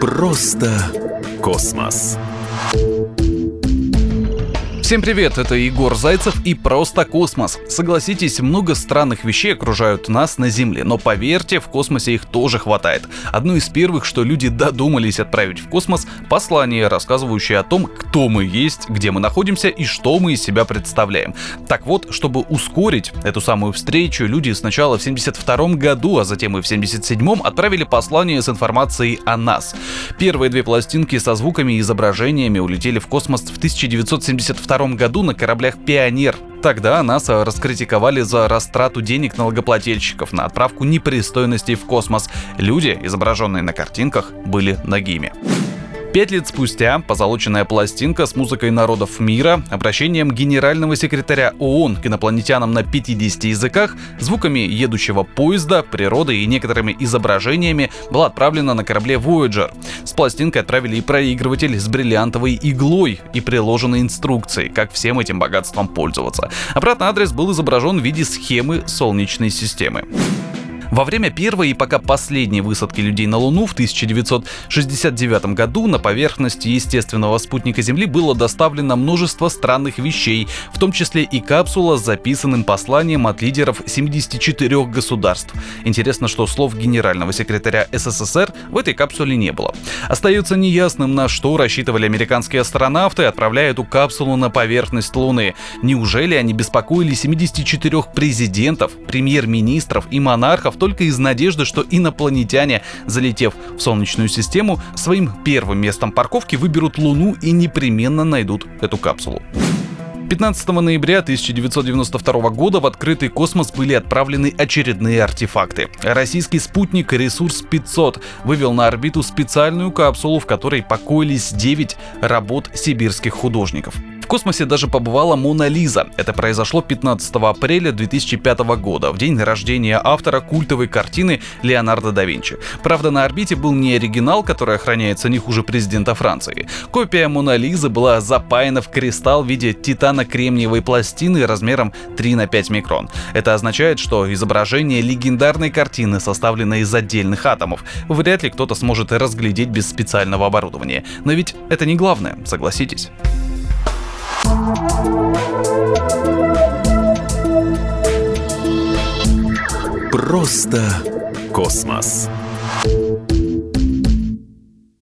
Просто космос. Всем привет, это Егор Зайцев и Просто Космос. Согласитесь, много странных вещей окружают нас на Земле, но поверьте, в космосе их тоже хватает. Одно из первых, что люди додумались отправить в космос, послание, рассказывающее о том, кто мы есть, где мы находимся и что мы из себя представляем. Так вот, чтобы ускорить эту самую встречу, люди сначала в 72 году, а затем и в 77 отправили послание с информацией о нас. Первые две пластинки со звуками и изображениями улетели в космос в 1972 1992 году на кораблях «Пионер». Тогда НАСА раскритиковали за растрату денег налогоплательщиков на отправку непристойностей в космос. Люди, изображенные на картинках, были нагими. Пять лет спустя позолоченная пластинка с музыкой народов мира, обращением генерального секретаря ООН к инопланетянам на 50 языках, звуками едущего поезда, природой и некоторыми изображениями была отправлена на корабле Voyager. С пластинкой отправили и проигрыватель с бриллиантовой иглой и приложенной инструкцией, как всем этим богатством пользоваться. Обратный адрес был изображен в виде схемы Солнечной системы. Во время первой и пока последней высадки людей на Луну в 1969 году на поверхность естественного спутника Земли было доставлено множество странных вещей, в том числе и капсула с записанным посланием от лидеров 74 государств. Интересно, что слов генерального секретаря СССР в этой капсуле не было. Остается неясным, на что рассчитывали американские астронавты, отправляя эту капсулу на поверхность Луны. Неужели они беспокоили 74 президентов, премьер-министров и монархов только из надежды, что инопланетяне, залетев в Солнечную систему, своим первым местом парковки выберут Луну и непременно найдут эту капсулу. 15 ноября 1992 года в открытый космос были отправлены очередные артефакты. Российский спутник «Ресурс-500» вывел на орбиту специальную капсулу, в которой покоились 9 работ сибирских художников. Космосе даже побывала Мона Лиза. Это произошло 15 апреля 2005 года, в день рождения автора культовой картины Леонардо да Винчи. Правда, на орбите был не оригинал, который охраняется не хуже президента Франции. Копия Мона Лизы была запаяна в кристалл в виде титано-кремниевой пластины размером 3 на 5 микрон. Это означает, что изображение легендарной картины составлено из отдельных атомов. Вряд ли кто-то сможет разглядеть без специального оборудования. Но ведь это не главное, согласитесь. Просто космос.